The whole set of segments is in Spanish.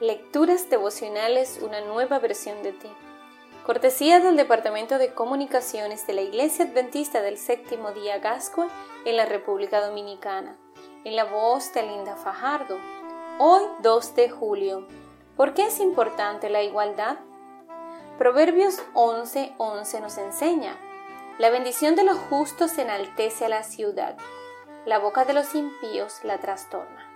Lecturas devocionales, una nueva versión de ti. Cortesía del Departamento de Comunicaciones de la Iglesia Adventista del Séptimo Día Gascua en la República Dominicana. En la voz de Linda Fajardo. Hoy 2 de julio. ¿Por qué es importante la igualdad? Proverbios 11:11 11 nos enseña. La bendición de los justos enaltece a la ciudad. La boca de los impíos la trastorna.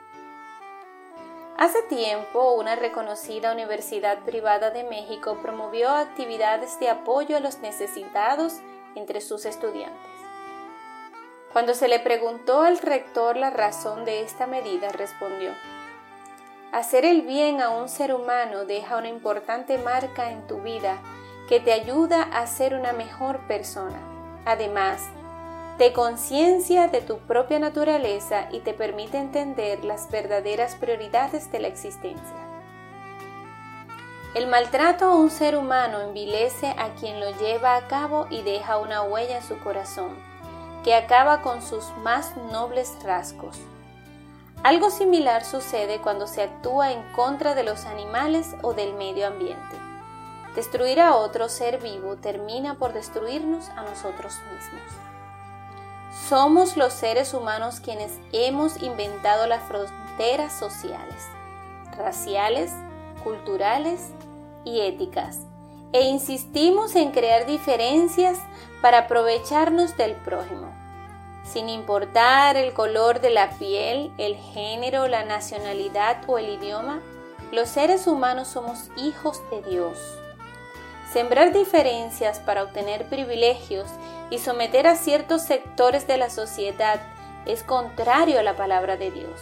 Hace tiempo, una reconocida universidad privada de México promovió actividades de apoyo a los necesitados entre sus estudiantes. Cuando se le preguntó al rector la razón de esta medida, respondió, Hacer el bien a un ser humano deja una importante marca en tu vida que te ayuda a ser una mejor persona. Además, te conciencia de tu propia naturaleza y te permite entender las verdaderas prioridades de la existencia. El maltrato a un ser humano envilece a quien lo lleva a cabo y deja una huella en su corazón, que acaba con sus más nobles rasgos. Algo similar sucede cuando se actúa en contra de los animales o del medio ambiente. Destruir a otro ser vivo termina por destruirnos a nosotros mismos. Somos los seres humanos quienes hemos inventado las fronteras sociales, raciales, culturales y éticas, e insistimos en crear diferencias para aprovecharnos del prójimo, sin importar el color de la piel, el género, la nacionalidad o el idioma, los seres humanos somos hijos de Dios Sembrar diferencias para obtener privilegios y someter a ciertos sectores de la sociedad es contrario a la palabra de Dios.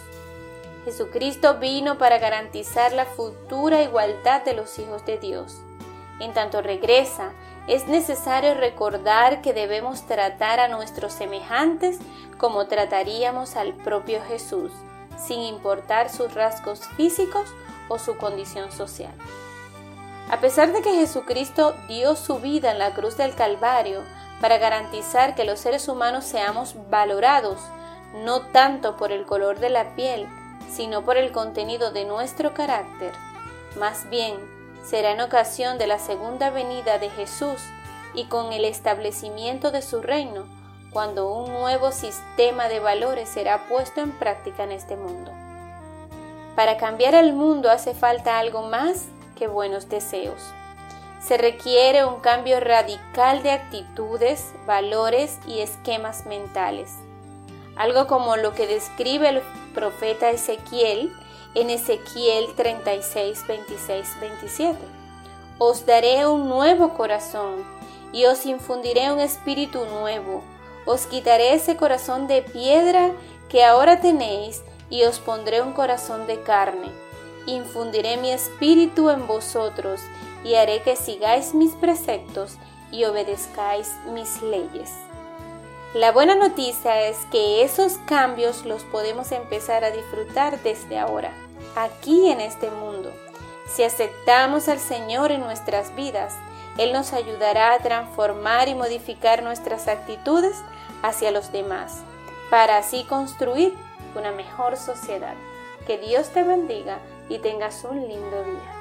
Jesucristo vino para garantizar la futura igualdad de los hijos de Dios. En tanto regresa, es necesario recordar que debemos tratar a nuestros semejantes como trataríamos al propio Jesús, sin importar sus rasgos físicos o su condición social. A pesar de que Jesucristo dio su vida en la cruz del Calvario para garantizar que los seres humanos seamos valorados, no tanto por el color de la piel, sino por el contenido de nuestro carácter, más bien será en ocasión de la segunda venida de Jesús y con el establecimiento de su reino, cuando un nuevo sistema de valores será puesto en práctica en este mundo. Para cambiar el mundo hace falta algo más que buenos deseos. Se requiere un cambio radical de actitudes, valores y esquemas mentales. Algo como lo que describe el profeta Ezequiel en Ezequiel 36, 26, 27. Os daré un nuevo corazón y os infundiré un espíritu nuevo. Os quitaré ese corazón de piedra que ahora tenéis y os pondré un corazón de carne infundiré mi espíritu en vosotros y haré que sigáis mis preceptos y obedezcáis mis leyes. La buena noticia es que esos cambios los podemos empezar a disfrutar desde ahora, aquí en este mundo. Si aceptamos al Señor en nuestras vidas, Él nos ayudará a transformar y modificar nuestras actitudes hacia los demás, para así construir una mejor sociedad. Que Dios te bendiga y tengas un lindo día.